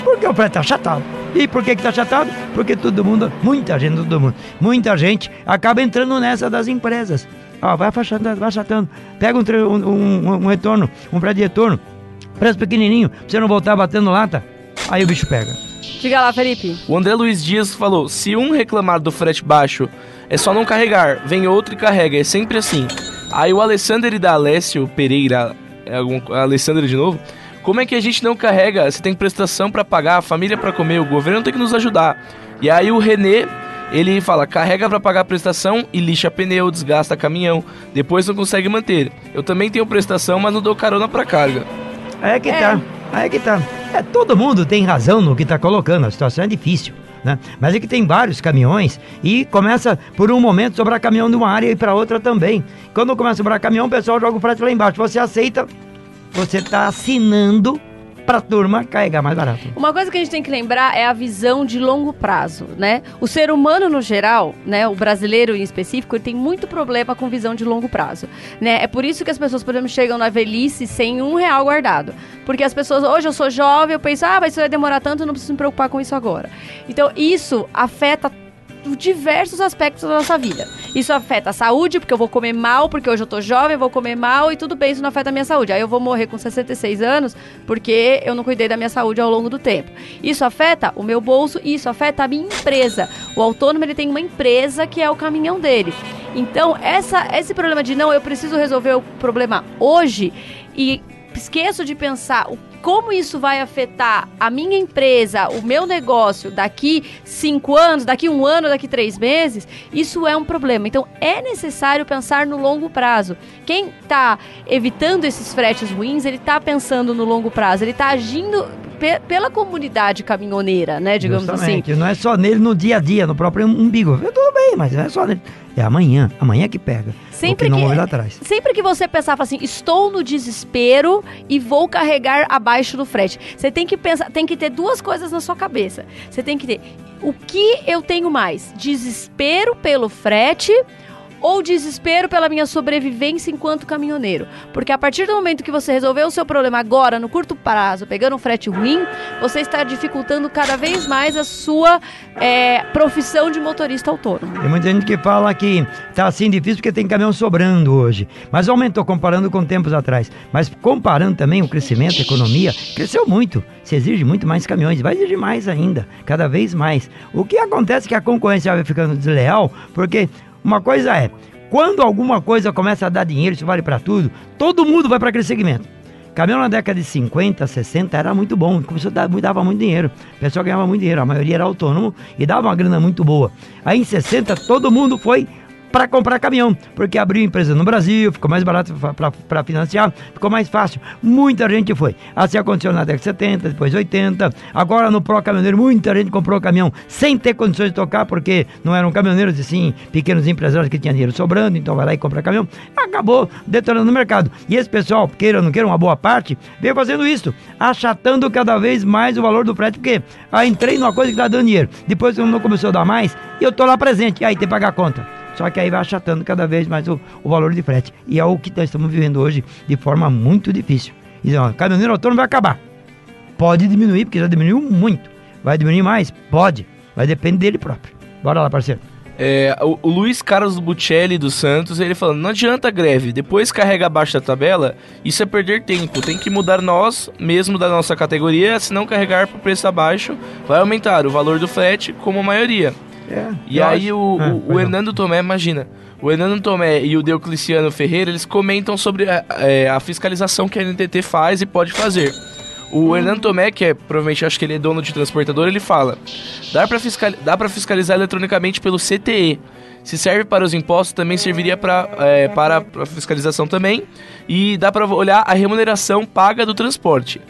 Porque o frete tá achatado. E por que que tá achatado? Porque todo mundo, muita gente, todo mundo, muita gente acaba entrando nessa das empresas. Ó, vai achatando, vai achatando. Pega um, um, um- um retorno, um prédio de retorno, preço pequenininho, pra você não voltar batendo lata. aí o bicho pega. Diga lá, Felipe. O André Luiz Dias falou: se um reclamar do frete baixo, é só não carregar, vem outro e carrega, é sempre assim. Aí o Alessandro da Alessio Pereira, é algum, Alessandro de novo, como é que a gente não carrega? Você tem prestação para pagar, a família para comer, o governo tem que nos ajudar. E aí o Renê, ele fala: carrega para pagar a prestação e lixa pneu, desgasta caminhão, depois não consegue manter. Eu também tenho prestação, mas não dou carona para carga. Aí é que É. tá. Aí é que tá. É, todo mundo tem razão no que tá colocando, a situação é difícil. Né? Mas é que tem vários caminhões e começa por um momento sobrar caminhão de uma área e para outra também. Quando começa a sobrar caminhão, o pessoal joga o frete lá embaixo. Você aceita, você tá assinando pra turma carregar mais barato. Uma coisa que a gente tem que lembrar é a visão de longo prazo, né? O ser humano no geral, né, o brasileiro em específico, ele tem muito problema com visão de longo prazo, né? É por isso que as pessoas, por exemplo, chegam na velhice sem um real guardado, porque as pessoas hoje eu sou jovem, eu penso, ah, mas isso vai demorar tanto, não preciso me preocupar com isso agora. Então isso afeta diversos aspectos da nossa vida. Isso afeta a saúde, porque eu vou comer mal, porque hoje eu tô jovem, vou comer mal e tudo bem, isso não afeta a minha saúde. Aí eu vou morrer com 66 anos porque eu não cuidei da minha saúde ao longo do tempo. Isso afeta o meu bolso e isso afeta a minha empresa. O autônomo ele tem uma empresa que é o caminhão dele. Então, essa, esse problema de não, eu preciso resolver o problema hoje e esqueço de pensar o como isso vai afetar a minha empresa, o meu negócio daqui cinco anos, daqui um ano, daqui três meses, isso é um problema. Então é necessário pensar no longo prazo. Quem está evitando esses fretes ruins, ele está pensando no longo prazo, ele está agindo pe- pela comunidade caminhoneira, né, digamos assim. Justamente, Não é só nele no dia a dia, no próprio umbigo. Eu, Tudo bem, mas não é só nele. É amanhã, amanhã que pega. Sempre que não que-. Sempre que você pensar assim, estou no desespero e vou carregar abaixo do frete. Você tem que pensar, tem que ter duas coisas na sua cabeça. Você tem que ter o que eu tenho mais? Desespero pelo frete ou desespero pela minha sobrevivência enquanto caminhoneiro. Porque a partir do momento que você resolveu o seu problema agora, no curto prazo, pegando um frete ruim, você está dificultando cada vez mais a sua é, profissão de motorista autônomo. Tem muita gente que fala que tá assim difícil porque tem caminhão sobrando hoje. Mas aumentou comparando com tempos atrás. Mas comparando também o crescimento, a economia, cresceu muito. Se exige muito mais caminhões, vai exigir mais ainda, cada vez mais. O que acontece é que a concorrência vai ficando desleal, porque uma coisa é, quando alguma coisa começa a dar dinheiro, isso vale para tudo, todo mundo vai para aquele segmento. Caminhão na década de 50, 60 era muito bom, começou a dar, dava muito dinheiro. O pessoal ganhava muito dinheiro, a maioria era autônomo e dava uma grana muito boa. Aí em 60 todo mundo foi para comprar caminhão, porque abriu empresa no Brasil, ficou mais barato para financiar, ficou mais fácil. Muita gente foi. Assim aconteceu na década de 70, depois 80. Agora no Pro Caminhoneiro, muita gente comprou caminhão sem ter condições de tocar, porque não eram caminhoneiros e sim pequenos empresários que tinham dinheiro sobrando, então vai lá e compra caminhão. Acabou detonando o mercado. E esse pessoal, queira ou não queira, uma boa parte, veio fazendo isso, achatando cada vez mais o valor do frete, porque ah, entrei numa coisa que tá dando dinheiro. Depois não começou a dar mais, e eu tô lá presente, e aí tem que pagar a conta. Só que aí vai achatando cada vez mais o, o valor de frete. E é o que nós estamos vivendo hoje de forma muito difícil. E ó, caminhoneiro autônomo vai acabar. Pode diminuir, porque já diminuiu muito. Vai diminuir mais? Pode. Vai depender dele próprio. Bora lá, parceiro. É, o, o Luiz Carlos Buccelli dos Santos, ele falando, não adianta greve, depois carrega abaixo da tabela, isso é perder tempo, tem que mudar nós, mesmo da nossa categoria, se não carregar o preço abaixo, vai aumentar o valor do frete como a maioria. É, E aí acho- o, Ah, o- o. Hernando Tomé, imagina, o Hernando Tomé e o Deocliciano Ferreira, eles comentam sobre a, é, a fiscalização que a NTT faz e pode fazer. O Hernando Tomé, que é, provavelmente acho que ele é dono de transportador, ele fala: dá para fiscal, fiscalizar eletronicamente pelo CTE. Se serve para os impostos, também serviria pra, é, para a fiscalização também. E dá para olhar a remuneração paga do transporte.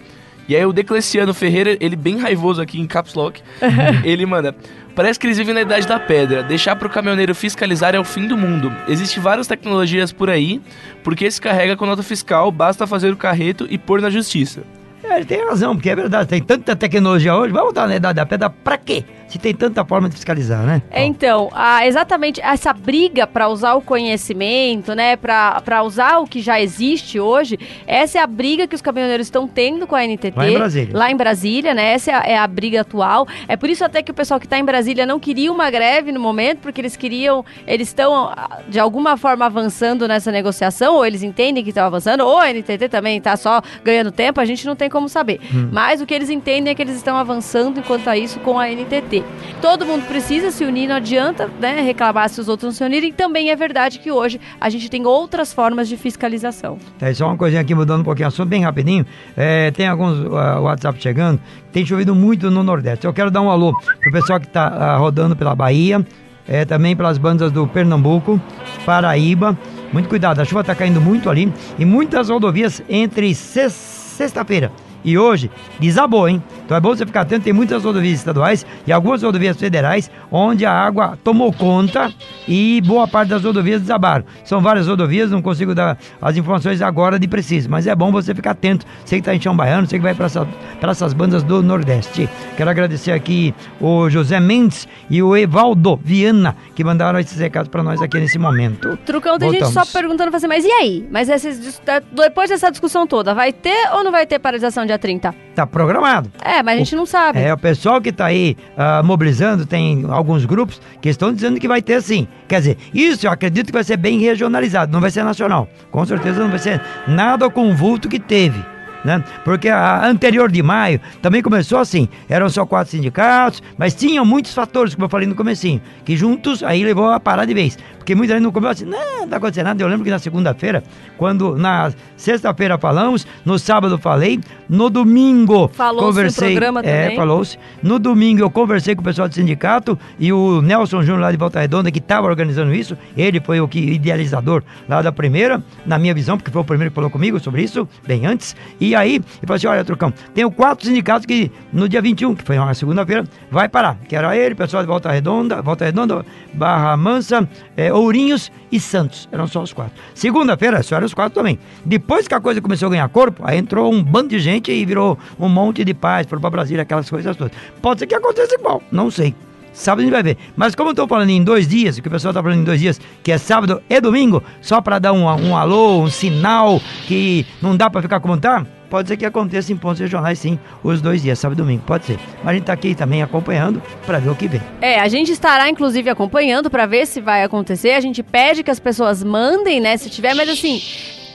E aí o Decleciano Ferreira, ele bem raivoso aqui em Caps Lock, [laughs] ele manda... Parece que eles vivem na idade da pedra. Deixar pro caminhoneiro fiscalizar é o fim do mundo. Existem várias tecnologias por aí, porque se carrega com nota fiscal, basta fazer o carreto e pôr na justiça. É, ele tem razão, porque é verdade, tem tanta tecnologia hoje, vai voltar na idade da pedra pra quê? Se tem tanta forma de fiscalizar, né? É, então, a- exatamente essa briga para usar o conhecimento, né, para usar o que já existe hoje, essa é a briga que os caminhoneiros estão tendo com a NTT. Lá em Brasília. Lá em Brasília, né? Essa é a, é a briga atual. É por isso até que o pessoal que está em Brasília não queria uma greve no momento, porque eles queriam, eles estão de alguma forma avançando nessa negociação, ou eles entendem que estão avançando, ou a NTT também está só ganhando tempo. A gente não tem como saber. Hum. Mas o que eles entendem é que eles estão avançando enquanto a isso com a NTT. Todo mundo precisa se unir, não adianta né, reclamar se os outros não se unirem. Também é verdade que hoje a gente tem outras formas de fiscalização. Tá, só uma coisinha aqui, mudando um pouquinho o assunto, bem rapidinho. É, tem alguns uh, WhatsApp chegando. Tem chovido muito no Nordeste. Eu quero dar um alô pro pessoal que está uh, rodando pela Bahia, é, também pelas bandas do Pernambuco, Paraíba. Muito cuidado, a chuva está caindo muito ali e muitas rodovias entre sexta-feira e hoje desabou, hein? Então é bom você ficar atento, tem muitas rodovias estaduais e algumas rodovias federais onde a água tomou conta e boa parte das rodovias desabaram. São várias rodovias, não consigo dar as informações agora de preciso, mas é bom você ficar atento. Você que está em Chão Baiano, você que vai para essa, essas bandas do Nordeste. Quero agradecer aqui o José Mendes e o Evaldo Viana que mandaram esses recados para nós aqui nesse momento. Trucão, tem Voltamos. gente só perguntando assim, mas e aí? Mas esses, depois dessa discussão toda, vai ter ou não vai ter paralisação dia 30? Tá programado. É, mas a gente não sabe. É, o pessoal que está aí uh, mobilizando, tem alguns grupos que estão dizendo que vai ter sim. Quer dizer, isso eu acredito que vai ser bem regionalizado, não vai ser nacional. Com certeza não vai ser nada com o vulto que teve né? Porque a anterior de maio também começou assim, eram só quatro sindicatos, mas tinham muitos fatores, como eu falei no comecinho, que juntos aí levou a parar de vez. Porque muita gente não comeu assim, não, não tá acontecendo nada. Eu lembro que na segunda-feira, quando na sexta-feira falamos, no sábado falei, no domingo falou conversei. No programa é, também. falou-se. No domingo eu conversei com o pessoal do sindicato e o Nelson Júnior lá de Volta Redonda, que estava organizando isso, ele foi o que idealizador lá da primeira, na minha visão, porque foi o primeiro que falou comigo sobre isso, bem antes. E aí, ele falou assim: olha, Trucão, tenho quatro sindicatos que no dia 21, que foi uma segunda-feira, vai parar. Que era ele, pessoal de Volta Redonda, Volta Redonda, Barra Mansa, é, Ourinhos e Santos. Eram só os quatro. Segunda-feira, só eram os quatro também. Depois que a coisa começou a ganhar corpo, aí entrou um bando de gente e virou um monte de paz, foram para Brasília, aquelas coisas todas. Pode ser que aconteça igual, não sei. Sábado a gente vai ver. Mas como eu estou falando em dois dias, que o pessoal está falando em dois dias, que é sábado e domingo, só para dar um, um alô, um sinal que não dá para ficar como tá, pode ser que aconteça em pontos regionais sim, os dois dias, sábado e domingo, pode ser. Mas a gente está aqui também acompanhando para ver o que vem. É, a gente estará inclusive acompanhando para ver se vai acontecer. A gente pede que as pessoas mandem, né, se tiver, mas assim,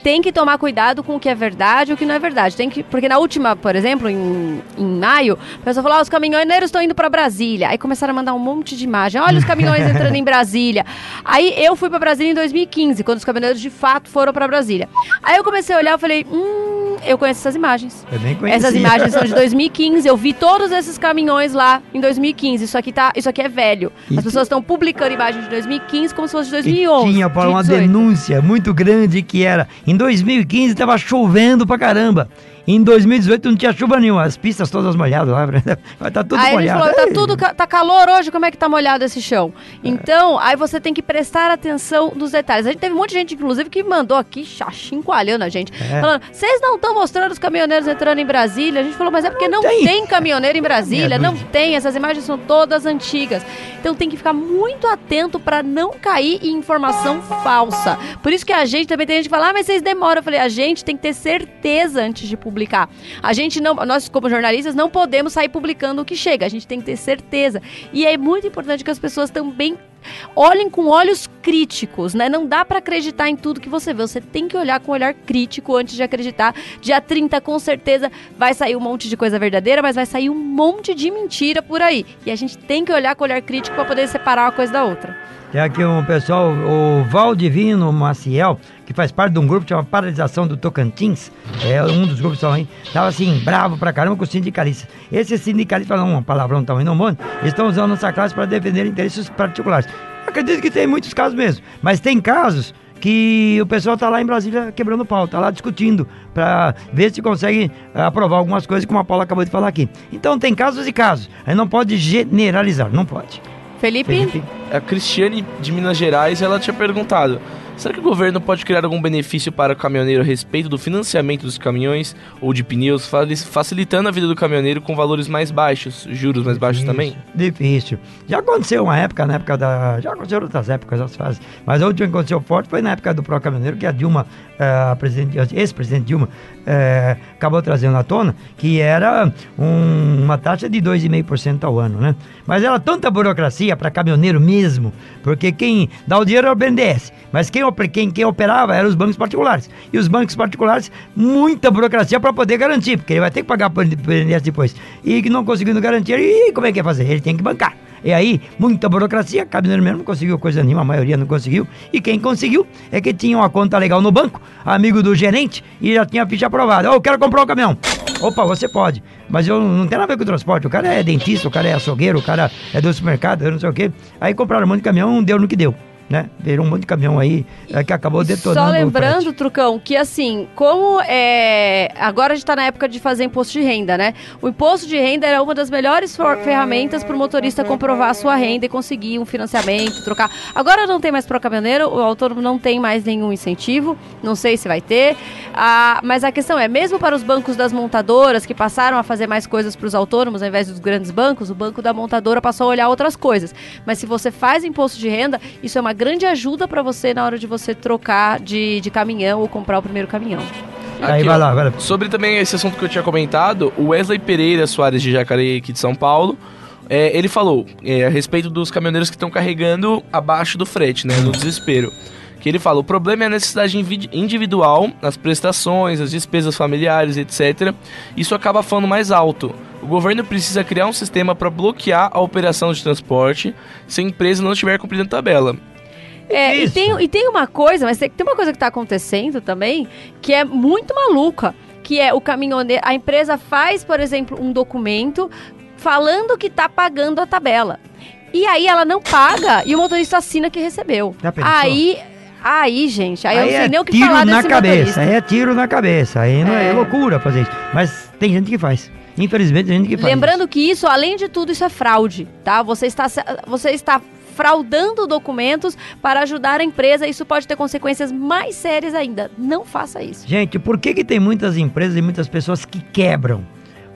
tem que tomar cuidado com o que é verdade e o que não é verdade. Tem que, porque na última, por exemplo, em, em maio, a pessoa falou: ah, os caminhoneiros estão indo para Brasília. Aí começaram a mandar um monte de imagem. Olha os caminhões [laughs] entrando em Brasília. Aí eu fui para Brasília em 2015, quando os caminhoneiros de fato foram para Brasília. Aí eu comecei a olhar e falei: hum, eu conheço essas imagens. Eu nem conhecia. Essas imagens são de [laughs] 2015. Eu vi todos esses caminhões lá em 2015. Isso aqui tá, isso aqui é velho. As pessoas estão publicando imagens de 2015 como se fosse de 2011. E tinha para uma denúncia muito grande que era em 2015 estava chovendo pra caramba. Em 2018 não tinha chuva nenhuma, as pistas todas molhadas lá, [laughs] vai tá tudo aí molhado. Aí falou, tá tudo, tá calor hoje, como é que tá molhado esse chão? Então, aí você tem que prestar atenção nos detalhes. A gente teve um monte de gente, inclusive, que mandou aqui, chachincalhando a gente, é. falando, vocês não estão mostrando os caminhoneiros entrando em Brasília? A gente falou, mas é porque não, não tem. tem. caminhoneiro em Brasília, não tem, essas imagens são todas antigas. Então tem que ficar muito atento para não cair em informação falsa. Por isso que a gente também tem gente que fala, ah, mas vocês demoram. Eu falei, a gente tem que ter certeza antes de publicar publicar. A gente não, nós como jornalistas não podemos sair publicando o que chega, a gente tem que ter certeza. E é muito importante que as pessoas também olhem com olhos críticos, né? Não dá para acreditar em tudo que você vê. Você tem que olhar com um olhar crítico antes de acreditar. Dia 30, com certeza, vai sair um monte de coisa verdadeira, mas vai sair um monte de mentira por aí. E a gente tem que olhar com olhar crítico para poder separar uma coisa da outra. Tem aqui um pessoal, o Valdivino Maciel, que faz parte de um grupo que chama Paralisação do Tocantins, é um dos grupos também, tava assim, bravo pra caramba com os sindicalistas. Esses sindicalistas, falam uma palavrão também não monte, estão usando nossa classe para defender interesses particulares. Acredito que tem muitos casos mesmo, mas tem casos que o pessoal está lá em Brasília quebrando pau, está lá discutindo para ver se consegue eh, aprovar algumas coisas, como a Paula acabou de falar aqui. Então tem casos e casos. Aí não pode generalizar, não pode. Felipe? Felipe? A Cristiane de Minas Gerais, ela tinha perguntado: será que o governo pode criar algum benefício para o caminhoneiro a respeito do financiamento dos caminhões ou de pneus, facilitando a vida do caminhoneiro com valores mais baixos, juros mais baixos também? Difícil. Já aconteceu uma época, na época da. Já aconteceu outras épocas, as fases. Mas a última que aconteceu forte foi na época do Pro Caminhoneiro, que a Dilma, eh, a ex-presidente Dilma, é, acabou trazendo à tona, que era um, uma taxa de 2,5% ao ano, né? Mas era tanta burocracia para caminhoneiro mesmo, porque quem dá o dinheiro é o BNDES, mas quem quem, quem operava eram os bancos particulares. E os bancos particulares, muita burocracia para poder garantir, porque ele vai ter que pagar por INSS depois. E que não conseguindo garantir, e como é que ia fazer? Ele tem que bancar. E aí, muita burocracia, Caminhoneiro mesmo não conseguiu coisa nenhuma, a maioria não conseguiu. E quem conseguiu é que tinha uma conta legal no banco, amigo do gerente, e já tinha a ficha aprovada. Ô, eu quero comprar um caminhão. Opa, você pode. Mas eu não tem nada a ver com o transporte. O cara é dentista, o cara é açougueiro, o cara é do supermercado, eu não sei o quê. Aí compraram um monte de caminhão, deu no que deu. Né? Virou um monte de caminhão aí é, que acabou detonando. Só o lembrando. Trucão, que assim, como é. Agora a gente tá na época de fazer imposto de renda, né? O imposto de renda era uma das melhores ferramentas para o motorista comprovar a sua renda e conseguir um financiamento, trocar. Agora não tem mais pro caminhoneiro, o autônomo não tem mais nenhum incentivo, não sei se vai ter. Ah, mas a questão é, mesmo para os bancos das montadoras que passaram a fazer mais coisas para os autônomos ao invés dos grandes bancos, o banco da montadora passou a olhar outras coisas. Mas se você faz imposto de renda, isso é uma grande ajuda para você na hora de você trocar de, de caminhão ou comprar o primeiro caminhão. Aí Aqui, vai ó. lá, vai lá. Sobre também esse assunto que eu tinha comentado, o Wesley Pereira Soares de Jacareí, aqui de São Paulo, é, ele falou é, a respeito dos caminhoneiros que estão carregando abaixo do frete, né, no desespero. Que ele fala, o problema é a necessidade individual, as prestações, as despesas familiares, etc. Isso acaba falando mais alto. O governo precisa criar um sistema para bloquear a operação de transporte se a empresa não estiver cumprindo a tabela. É, e Isso. tem, e tem uma coisa, mas tem, tem uma coisa que tá acontecendo também, que é muito maluca, que é o caminhoneiro, a empresa faz, por exemplo, um documento falando que tá pagando a tabela. E aí ela não paga e o motorista assina que recebeu. Aí, aí, gente, aí, eu não sei é nem o que tiro falar na desse cabeça, motorista. aí é tiro na cabeça, aí não é, É. loucura fazer isso. Mas tem gente que faz. Infelizmente tem gente que faz. Lembrando que isso, além de tudo, isso é fraude, tá? Você está, você está fraudando documentos para ajudar a empresa. Isso pode ter consequências mais sérias ainda. Não faça isso. Gente, por que, que tem muitas empresas e muitas pessoas que quebram?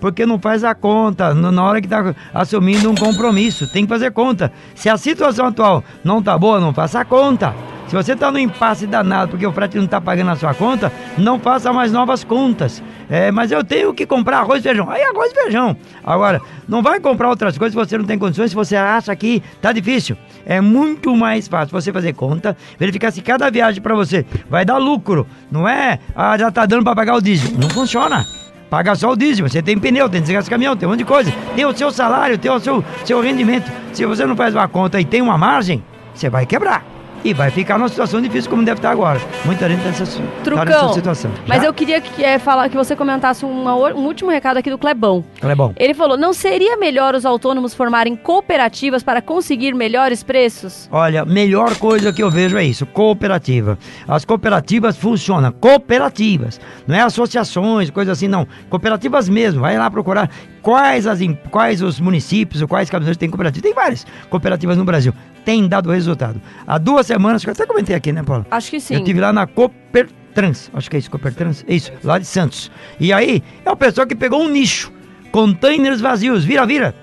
Porque não faz a conta na hora que está assumindo um compromisso. Tem que fazer conta. Se a situação atual não tá boa, não faça a conta. Se você está no impasse danado porque o frete não está pagando a sua conta, não faça mais novas contas. É, mas eu tenho que comprar arroz e feijão. Aí arroz e feijão. Agora, não vai comprar outras coisas se você não tem condições, se você acha que tá difícil. É muito mais fácil você fazer conta, verificar se cada viagem para você vai dar lucro. Não é, ah, já tá dando para pagar o diesel. Não funciona. Paga só o diesel, você tem pneu, tem desgaste de caminhão, tem um monte de coisa. Tem o seu salário, tem o seu, seu rendimento. Se você não faz uma conta e tem uma margem, você vai quebrar. E vai ficar numa situação difícil como deve estar agora. Muita gente tá nessa, tá Trucão. nessa situação. Mas Já? eu queria que, é, falar, que você comentasse uma um último recado aqui do Clebão. Bom. Ele falou: não seria melhor os autônomos formarem cooperativas para conseguir melhores preços? Olha, melhor coisa que eu vejo é isso, cooperativa. As cooperativas funcionam, cooperativas, não é associações, coisa assim, não. Cooperativas mesmo, vai lá procurar quais, as, quais os municípios, quais caminhões têm cooperativa. Tem várias cooperativas no Brasil, tem dado resultado. Há duas semanas, que eu até comentei aqui, né, Paulo? Acho que sim. Eu tive lá na Coopertrans, acho que é isso, Coopertrans, é isso, lá de Santos. E aí, é o pessoal que pegou um nicho, containers vazios, vira, vira.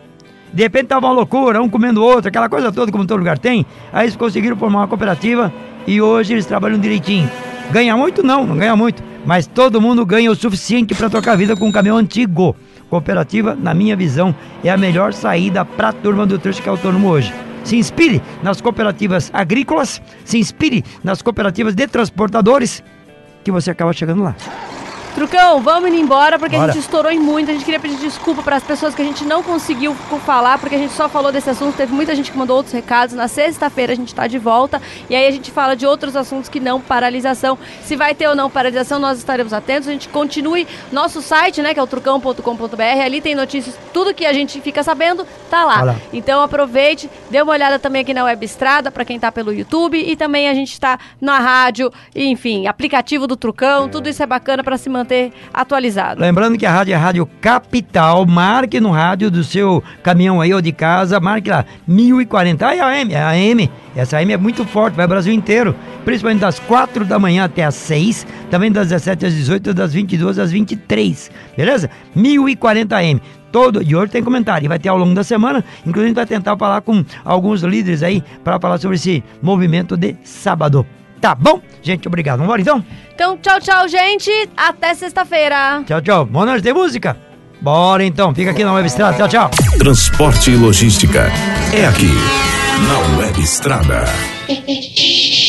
De repente tava uma loucura, um comendo o outro, aquela coisa toda como todo lugar tem. Aí eles conseguiram formar uma cooperativa e hoje eles trabalham direitinho. Ganha muito? Não, não ganha muito. Mas todo mundo ganha o suficiente para tocar a vida com um caminhão antigo. Cooperativa, na minha visão, é a melhor saída para a turma do trecho que é autônomo hoje. Se inspire nas cooperativas agrícolas, se inspire nas cooperativas de transportadores, que você acaba chegando lá. Trucão, vamos indo embora porque a Bora. gente estourou em muito. A gente queria pedir desculpa para as pessoas que a gente não conseguiu co- falar, porque a gente só falou desse assunto. Teve muita gente que mandou outros recados. Na sexta-feira a gente está de volta e aí a gente fala de outros assuntos que não paralisação. Se vai ter ou não paralisação, nós estaremos atentos. A gente continue nosso site, né, que é o trucão.com.br. Ali tem notícias, tudo que a gente fica sabendo tá lá. Tá lá. Então aproveite, dê uma olhada também aqui na Web Estrada para quem tá pelo YouTube e também a gente está na rádio, enfim, aplicativo do Trucão, tudo isso é bacana para se manter atualizado. Lembrando que a rádio é a Rádio Capital. Marque no rádio do seu caminhão aí ou de casa, marque lá 1040. Ah, é a AM. Essa AM é muito forte, vai o Brasil inteiro. Principalmente das 4 da manhã até as 6, também das 17 às 18, das 22 às 23. Beleza? 1040 AM. Todo, e hoje tem comentário, e vai ter ao longo da semana. Inclusive, vai tentar falar com alguns líderes aí para falar sobre esse movimento de sábado. Tá bom? Gente, obrigado. Vamos embora então? Então, tchau, tchau, gente. Até sexta-feira. Tchau, tchau. Boa noite, tem música? Bora então, fica aqui na Web Estrada. Tchau, tchau. Transporte e logística é aqui, na Web Estrada. [laughs]